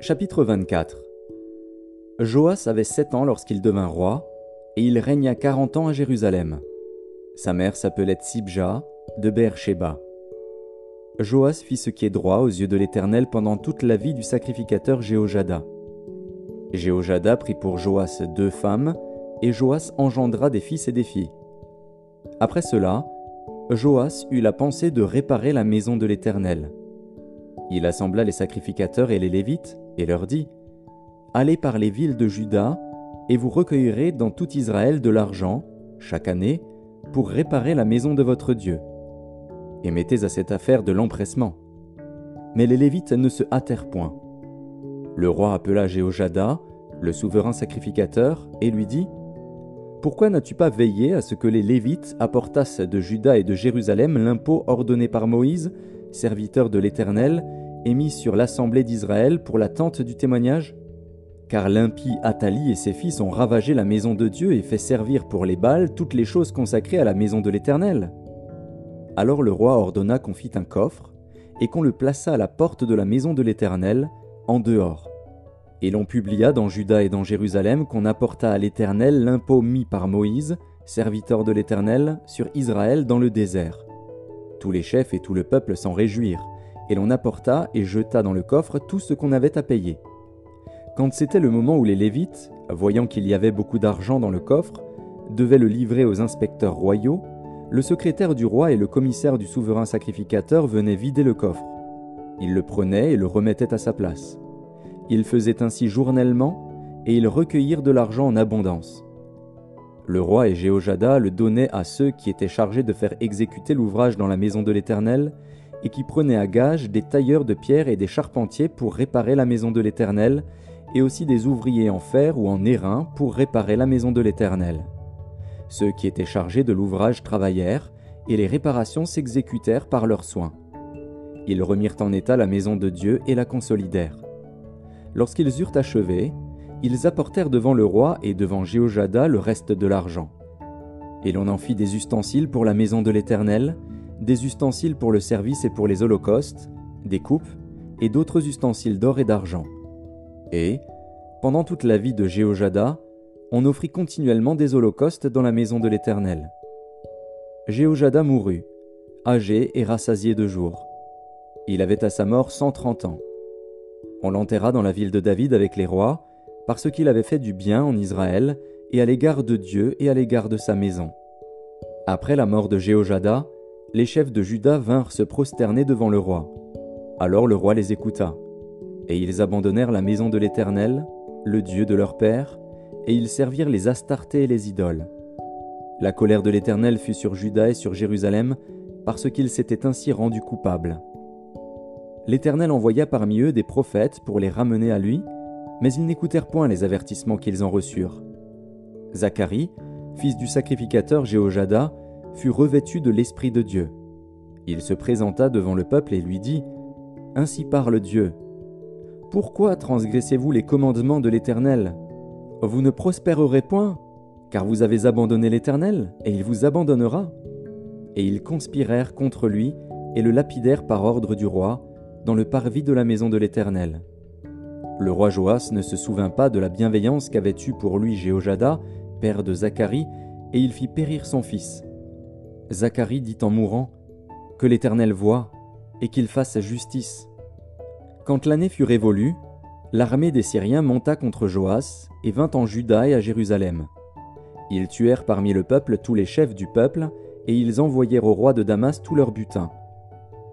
Chapitre 24 Joas avait sept ans lorsqu'il devint roi, et il régna quarante ans à Jérusalem. Sa mère s'appelait Tsibja, de Beersheba. Joas fit ce qui est droit aux yeux de l'Éternel pendant toute la vie du sacrificateur Jéhojada. Jéhojada prit pour Joas deux femmes, et Joas engendra des fils et des filles. Après cela, Joas eut la pensée de réparer la maison de l'Éternel. Il assembla les sacrificateurs et les Lévites, et leur dit Allez par les villes de Juda, et vous recueillerez dans tout Israël de l'argent, chaque année, pour réparer la maison de votre Dieu. Et mettez à cette affaire de l'empressement. Mais les Lévites ne se hâtèrent point. Le roi appela Jéhojada, le souverain sacrificateur, et lui dit Pourquoi n'as-tu pas veillé à ce que les Lévites apportassent de Juda et de Jérusalem l'impôt ordonné par Moïse, serviteur de l'Éternel, et mis sur l'assemblée d'Israël pour la tente du témoignage? Car l'impie Athalie et ses fils ont ravagé la maison de Dieu et fait servir pour les Baals toutes les choses consacrées à la maison de l'Éternel. Alors le roi ordonna qu'on fît un coffre, et qu'on le plaça à la porte de la maison de l'Éternel, en dehors. Et l'on publia dans Juda et dans Jérusalem qu'on apporta à l'Éternel l'impôt mis par Moïse, serviteur de l'Éternel, sur Israël dans le désert. Tous les chefs et tout le peuple s'en réjouirent, et l'on apporta et jeta dans le coffre tout ce qu'on avait à payer. Quand c'était le moment où les Lévites, voyant qu'il y avait beaucoup d'argent dans le coffre, devaient le livrer aux inspecteurs royaux, le secrétaire du roi et le commissaire du souverain sacrificateur venaient vider le coffre. Ils le prenaient et le remettaient à sa place. Ils faisaient ainsi journellement, et ils recueillirent de l'argent en abondance. Le roi et Jéhojada le donnaient à ceux qui étaient chargés de faire exécuter l'ouvrage dans la maison de l'Éternel, et qui prenaient à gage des tailleurs de pierre et des charpentiers pour réparer la maison de l'Éternel, et aussi des ouvriers en fer ou en airain pour réparer la maison de l'Éternel. Ceux qui étaient chargés de l'ouvrage travaillèrent, et les réparations s'exécutèrent par leurs soins. Ils remirent en état la maison de Dieu et la consolidèrent. Lorsqu'ils eurent achevé, ils apportèrent devant le roi et devant Jéhojada le reste de l'argent. Et l'on en fit des ustensiles pour la maison de l'Éternel, des ustensiles pour le service et pour les holocaustes, des coupes, et d'autres ustensiles d'or et d'argent. Et, pendant toute la vie de Jéhojada, on offrit continuellement des holocaustes dans la maison de l'Éternel. Jéhojada mourut, âgé et rassasié de jours. Il avait à sa mort cent trente ans. On l'enterra dans la ville de David avec les rois, parce qu'il avait fait du bien en Israël et à l'égard de Dieu et à l'égard de sa maison. Après la mort de Jéhojada, les chefs de Juda vinrent se prosterner devant le roi. Alors le roi les écouta, et ils abandonnèrent la maison de l'Éternel, le Dieu de leur père, et ils servirent les Astartés et les idoles. La colère de l'Éternel fut sur Juda et sur Jérusalem, parce qu'ils s'étaient ainsi rendus coupables. L'Éternel envoya parmi eux des prophètes pour les ramener à lui, mais ils n'écoutèrent point les avertissements qu'ils en reçurent. Zacharie, fils du sacrificateur Jéhojada, fut revêtu de l'Esprit de Dieu. Il se présenta devant le peuple et lui dit Ainsi parle Dieu. Pourquoi transgressez-vous les commandements de l'Éternel? Vous ne prospérerez point, car vous avez abandonné l'Éternel, et il vous abandonnera. Et ils conspirèrent contre lui et le lapidèrent par ordre du roi, dans le parvis de la maison de l'Éternel. Le roi Joas ne se souvint pas de la bienveillance qu'avait eue pour lui Jéhojada, père de Zacharie, et il fit périr son fils. Zacharie dit en mourant Que l'Éternel voie et qu'il fasse justice. Quand l'année fut révolue, l'armée des Syriens monta contre Joas et vint en Juda et à Jérusalem. Ils tuèrent parmi le peuple tous les chefs du peuple, et ils envoyèrent au roi de Damas tout leur butin.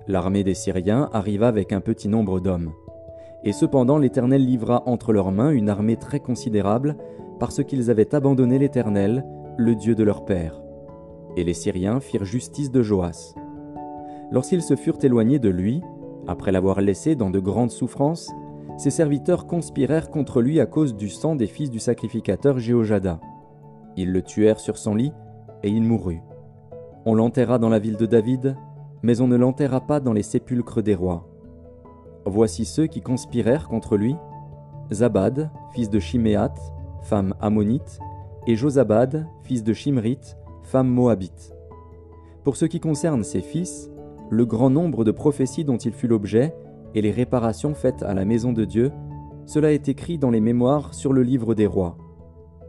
L'armée des Syriens arriva avec un petit nombre d'hommes. Et cependant l'Éternel livra entre leurs mains une armée très considérable, parce qu'ils avaient abandonné l'Éternel, le Dieu de leur père. Et les Syriens firent justice de Joas. Lorsqu'ils se furent éloignés de lui, après l'avoir laissé dans de grandes souffrances, ses serviteurs conspirèrent contre lui à cause du sang des fils du sacrificateur Jéhojada. Ils le tuèrent sur son lit, et il mourut. On l'enterra dans la ville de David, mais on ne l'enterra pas dans les sépulcres des rois. Voici ceux qui conspirèrent contre lui Zabad, fils de Chiméat, femme ammonite, et Josabad, fils de Shimrit, femme moabite. Pour ce qui concerne ses fils, le grand nombre de prophéties dont il fut l'objet, et les réparations faites à la maison de Dieu, cela est écrit dans les mémoires sur le livre des rois.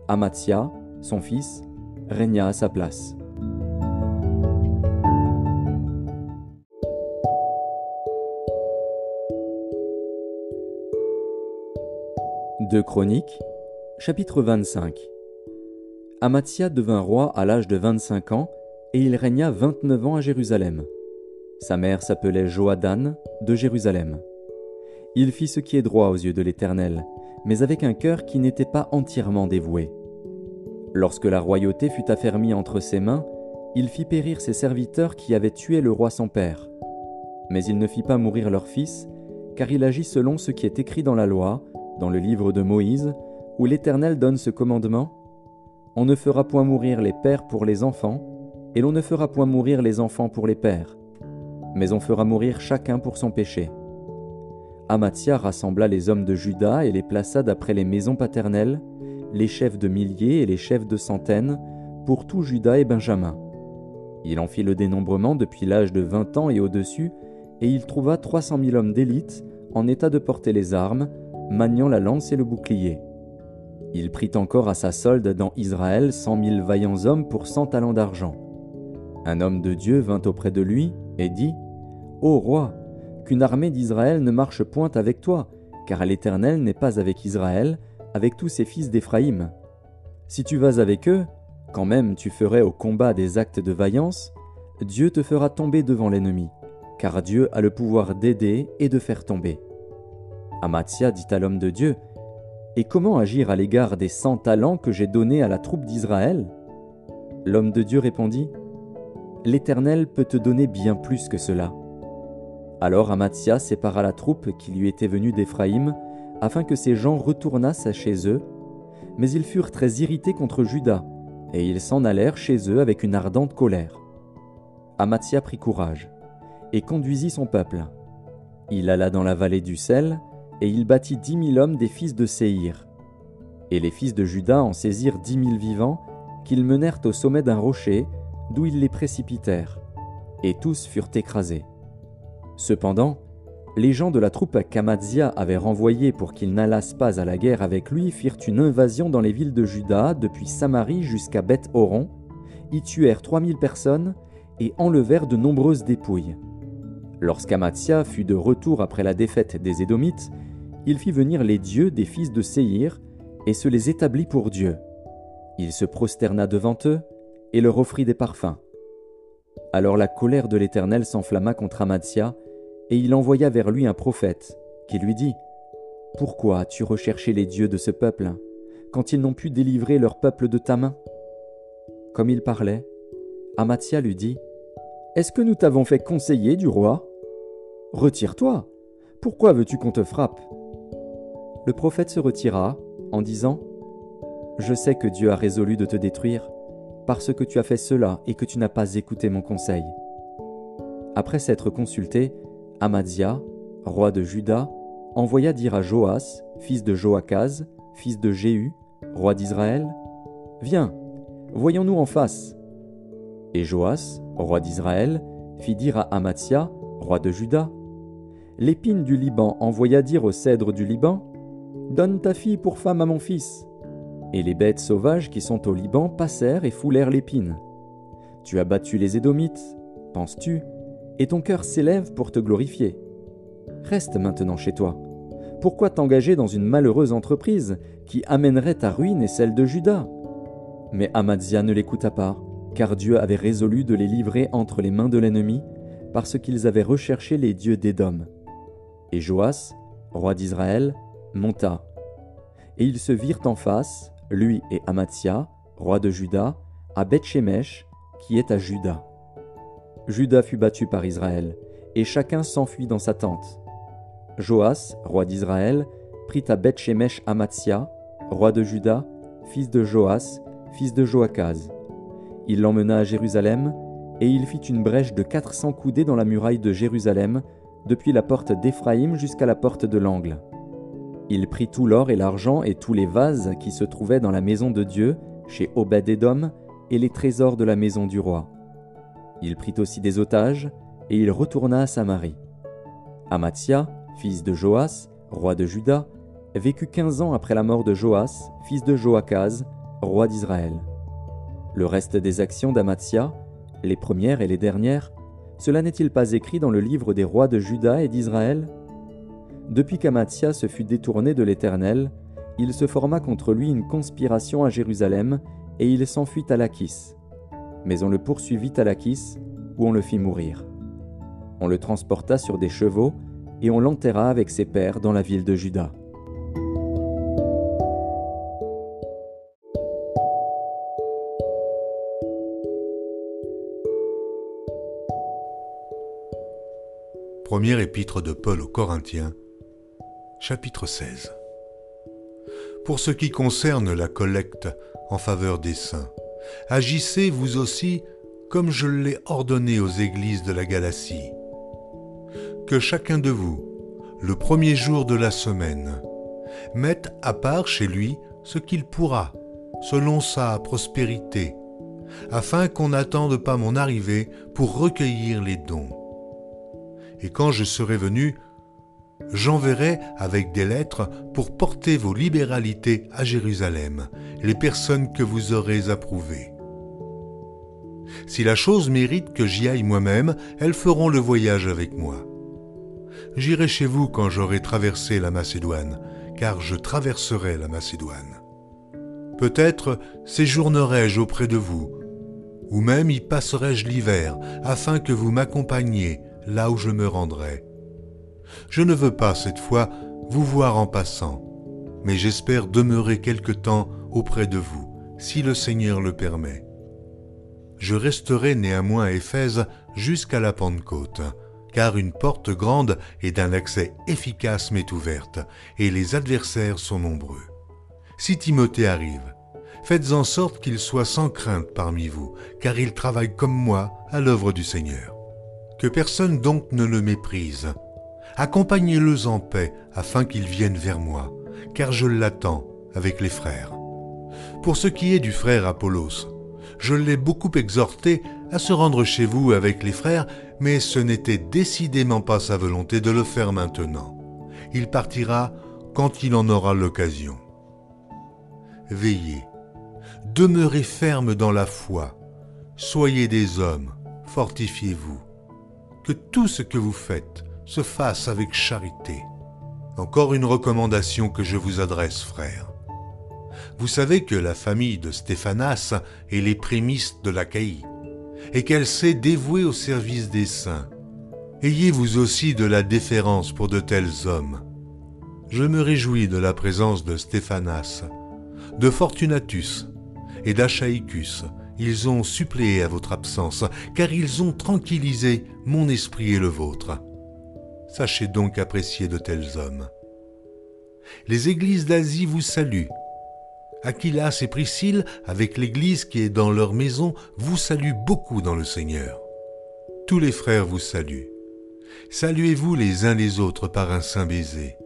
Amatia, son fils, régna à sa place. Deux Chroniques, chapitre 25 Amatia devint roi à l'âge de 25 ans, et il régna 29 ans à Jérusalem. Sa mère s'appelait Joadan de Jérusalem. Il fit ce qui est droit aux yeux de l'Éternel, mais avec un cœur qui n'était pas entièrement dévoué. Lorsque la royauté fut affermie entre ses mains, il fit périr ses serviteurs qui avaient tué le roi son père. Mais il ne fit pas mourir leur fils, car il agit selon ce qui est écrit dans la loi, dans le livre de Moïse, où l'Éternel donne ce commandement On ne fera point mourir les pères pour les enfants, et l'on ne fera point mourir les enfants pour les pères, mais on fera mourir chacun pour son péché. Amatia rassembla les hommes de Juda et les plaça d'après les maisons paternelles, les chefs de milliers et les chefs de centaines, pour tout Juda et Benjamin. Il en fit le dénombrement depuis l'âge de vingt ans et au-dessus, et il trouva trois cent mille hommes d'élite en état de porter les armes, maniant la lance et le bouclier. Il prit encore à sa solde dans Israël cent mille vaillants hommes pour cent talents d'argent. Un homme de Dieu vint auprès de lui et dit Ô roi, qu'une armée d'Israël ne marche point avec toi, car l'Éternel n'est pas avec Israël, avec tous ses fils d'Éphraïm. Si tu vas avec eux, quand même tu ferais au combat des actes de vaillance, Dieu te fera tomber devant l'ennemi, car Dieu a le pouvoir d'aider et de faire tomber. Amatia dit à l'homme de Dieu, Et comment agir à l'égard des cent talents que j'ai donnés à la troupe d'Israël? L'homme de Dieu répondit, L'Éternel peut te donner bien plus que cela. Alors Amatia sépara la troupe qui lui était venue d'Éphraïm, afin que ces gens retournassent chez eux, mais ils furent très irrités contre Judas, et ils s'en allèrent chez eux avec une ardente colère. Amatia prit courage, et conduisit son peuple. Il alla dans la vallée du sel, et il bâtit dix mille hommes des fils de Séhir. Et les fils de Juda en saisirent dix mille vivants, qu'ils menèrent au sommet d'un rocher, d'où ils les précipitèrent, et tous furent écrasés. Cependant, les gens de la troupe qu'Amadzia avait renvoyés pour qu'ils n'allassent pas à la guerre avec lui firent une invasion dans les villes de Juda, depuis Samarie jusqu'à Beth-Horon, y tuèrent trois mille personnes et enlevèrent de nombreuses dépouilles. Lorsqu'Amatia fut de retour après la défaite des Édomites, il fit venir les dieux des fils de Séhir, et se les établit pour Dieu. Il se prosterna devant eux, et leur offrit des parfums. Alors la colère de l'Éternel s'enflamma contre Amatia, et il envoya vers lui un prophète, qui lui dit Pourquoi as-tu recherché les dieux de ce peuple, quand ils n'ont pu délivrer leur peuple de ta main? Comme il parlait, Amatia lui dit Est-ce que nous t'avons fait conseiller du roi? Retire-toi. Pourquoi veux-tu qu'on te frappe? Le prophète se retira en disant Je sais que Dieu a résolu de te détruire parce que tu as fait cela et que tu n'as pas écouté mon conseil. Après s'être consulté, Amadia, roi de Juda, envoya dire à Joas, fils de Joachaz, fils de Jéhu, roi d'Israël Viens, voyons-nous en face. Et Joas, roi d'Israël, fit dire à Amatia, roi de Juda L'épine du Liban envoya dire au cèdre du Liban Donne ta fille pour femme à mon fils. Et les bêtes sauvages qui sont au Liban passèrent et foulèrent l'épine. Tu as battu les Édomites, penses-tu, et ton cœur s'élève pour te glorifier. Reste maintenant chez toi. Pourquoi t'engager dans une malheureuse entreprise qui amènerait ta ruine et celle de Judas Mais Amadzia ne l'écouta pas, car Dieu avait résolu de les livrer entre les mains de l'ennemi, parce qu'ils avaient recherché les dieux d'Édom. Et Joas, roi d'Israël, monta. Et ils se virent en face, lui et Amatia, roi de Juda, à Bethshemesh, qui est à Juda. Juda fut battu par Israël, et chacun s'enfuit dans sa tente. Joas, roi d'Israël, prit à Bethshemesh Amatia, roi de Juda, fils de Joas, fils de Joachaz. Il l'emmena à Jérusalem, et il fit une brèche de quatre cents coudées dans la muraille de Jérusalem, depuis la porte d'Éphraïm jusqu'à la porte de l'angle. Il prit tout l'or et l'argent et tous les vases qui se trouvaient dans la maison de Dieu, chez Obed-Édom, et les trésors de la maison du roi. Il prit aussi des otages, et il retourna à Samarie. Amatia, fils de Joas, roi de Juda, vécut quinze ans après la mort de Joas, fils de Joachaz, roi d'Israël. Le reste des actions d'Amatia, les premières et les dernières, cela n'est-il pas écrit dans le livre des rois de Juda et d'Israël? Depuis qu'Amatia se fut détourné de l'Éternel, il se forma contre lui une conspiration à Jérusalem, et il s'enfuit à Lachis. Mais on le poursuivit à Lachis, où on le fit mourir. On le transporta sur des chevaux, et on l'enterra avec ses pères dans la ville de Juda. Épître de Paul aux Corinthiens, chapitre 16. Pour ce qui concerne la collecte en faveur des saints, agissez vous aussi comme je l'ai ordonné aux églises de la Galatie. Que chacun de vous, le premier jour de la semaine, mette à part chez lui ce qu'il pourra, selon sa prospérité, afin qu'on n'attende pas mon arrivée pour recueillir les dons et quand je serai venu, j'enverrai avec des lettres pour porter vos libéralités à Jérusalem, les personnes que vous aurez approuvées. Si la chose mérite que j'y aille moi-même, elles feront le voyage avec moi. J'irai chez vous quand j'aurai traversé la Macédoine, car je traverserai la Macédoine. Peut-être séjournerai-je auprès de vous, ou même y passerai-je l'hiver, afin que vous m'accompagniez là où je me rendrai. Je ne veux pas cette fois vous voir en passant, mais j'espère demeurer quelque temps auprès de vous, si le Seigneur le permet. Je resterai néanmoins à Éphèse jusqu'à la Pentecôte, car une porte grande et d'un accès efficace m'est ouverte, et les adversaires sont nombreux. Si Timothée arrive, faites en sorte qu'il soit sans crainte parmi vous, car il travaille comme moi à l'œuvre du Seigneur. Que personne donc ne le méprise. Accompagnez-le en paix afin qu'il vienne vers moi, car je l'attends avec les frères. Pour ce qui est du frère Apollos, je l'ai beaucoup exhorté à se rendre chez vous avec les frères, mais ce n'était décidément pas sa volonté de le faire maintenant. Il partira quand il en aura l'occasion. Veillez, demeurez ferme dans la foi, soyez des hommes, fortifiez-vous que tout ce que vous faites se fasse avec charité. Encore une recommandation que je vous adresse, frères. Vous savez que la famille de Stéphanas est les prémices de l'Achaïe, et qu'elle s'est dévouée au service des saints. Ayez vous aussi de la déférence pour de tels hommes. Je me réjouis de la présence de Stéphanas, de Fortunatus et d'Achaïcus, ils ont suppléé à votre absence, car ils ont tranquillisé mon esprit et le vôtre. Sachez donc apprécier de tels hommes. Les églises d'Asie vous saluent. Aquilas et Priscille, avec l'église qui est dans leur maison, vous saluent beaucoup dans le Seigneur. Tous les frères vous saluent. Saluez-vous les uns les autres par un saint baiser.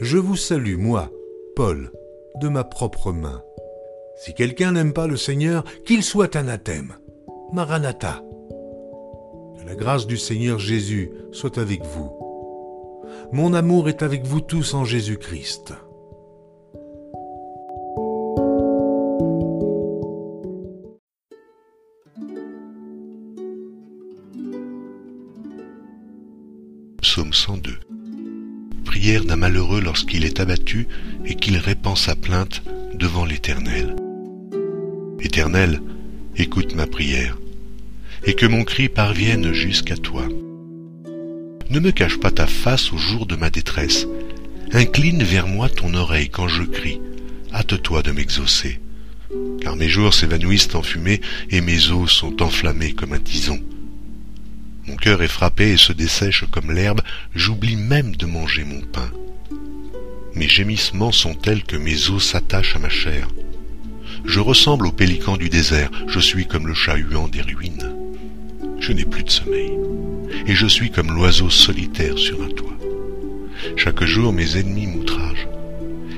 Je vous salue, moi, Paul, de ma propre main. Si quelqu'un n'aime pas le Seigneur, qu'il soit anathème. Maranatha. Que la grâce du Seigneur Jésus soit avec vous. Mon amour est avec vous tous en Jésus-Christ. Psaume 102 Prière d'un malheureux lorsqu'il est abattu et qu'il répand sa plainte devant l'Éternel. Éternel, écoute ma prière, et que mon cri parvienne jusqu'à toi. Ne me cache pas ta face au jour de ma détresse. Incline vers moi ton oreille quand je crie. Hâte-toi de m'exaucer. Car mes jours s'évanouissent en fumée et mes os sont enflammés comme un tison. Mon cœur est frappé et se dessèche comme l'herbe, j'oublie même de manger mon pain. Mes gémissements sont tels que mes os s'attachent à ma chair. Je ressemble au pélican du désert, je suis comme le chat huant des ruines. Je n'ai plus de sommeil, et je suis comme l'oiseau solitaire sur un toit. Chaque jour mes ennemis m'outragent,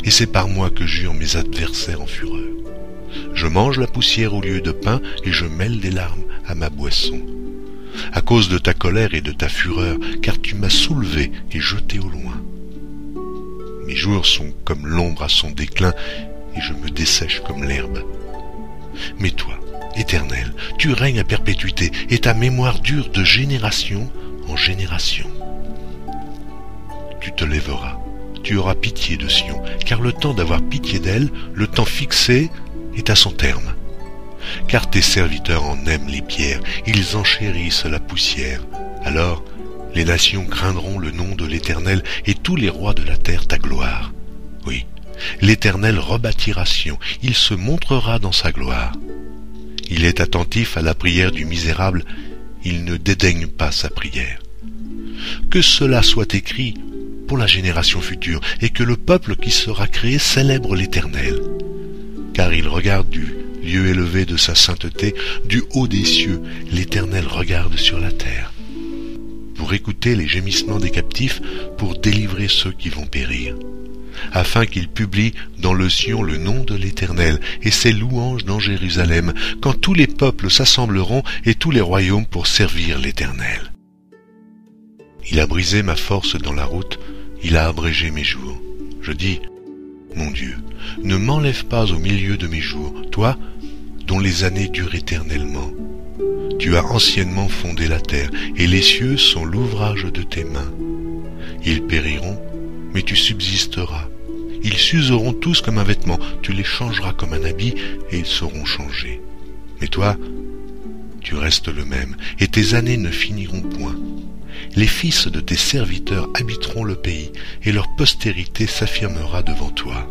et c'est par moi que jurent mes adversaires en fureur. Je mange la poussière au lieu de pain, et je mêle des larmes à ma boisson. à cause de ta colère et de ta fureur, car tu m'as soulevé et jeté au loin. Mes jours sont comme l'ombre à son déclin, et je me dessèche comme l'herbe. Mais toi, Éternel, tu règnes à perpétuité, et ta mémoire dure de génération en génération. Tu te lèveras, tu auras pitié de Sion, car le temps d'avoir pitié d'elle, le temps fixé, est à son terme. Car tes serviteurs en aiment les pierres, ils enchérissent la poussière. Alors, les nations craindront le nom de l'Éternel, et tous les rois de la terre ta gloire. Oui, l'Éternel rebâtira Sion, il se montrera dans sa gloire. Il est attentif à la prière du misérable, il ne dédaigne pas sa prière. Que cela soit écrit pour la génération future, et que le peuple qui sera créé célèbre l'Éternel. Car il regarde du lieu élevé de sa sainteté, du haut des cieux, l'Éternel regarde sur la terre. Pour écouter les gémissements des captifs, pour délivrer ceux qui vont périr afin qu'il publie dans le Sion le nom de l'Éternel et ses louanges dans Jérusalem, quand tous les peuples s'assembleront et tous les royaumes pour servir l'Éternel. Il a brisé ma force dans la route, il a abrégé mes jours. Je dis, mon Dieu, ne m'enlève pas au milieu de mes jours, toi dont les années durent éternellement. Tu as anciennement fondé la terre, et les cieux sont l'ouvrage de tes mains. Ils périront, mais tu subsisteras. Ils s'useront tous comme un vêtement, tu les changeras comme un habit, et ils seront changés. Mais toi, tu restes le même, et tes années ne finiront point. Les fils de tes serviteurs habiteront le pays, et leur postérité s'affirmera devant toi.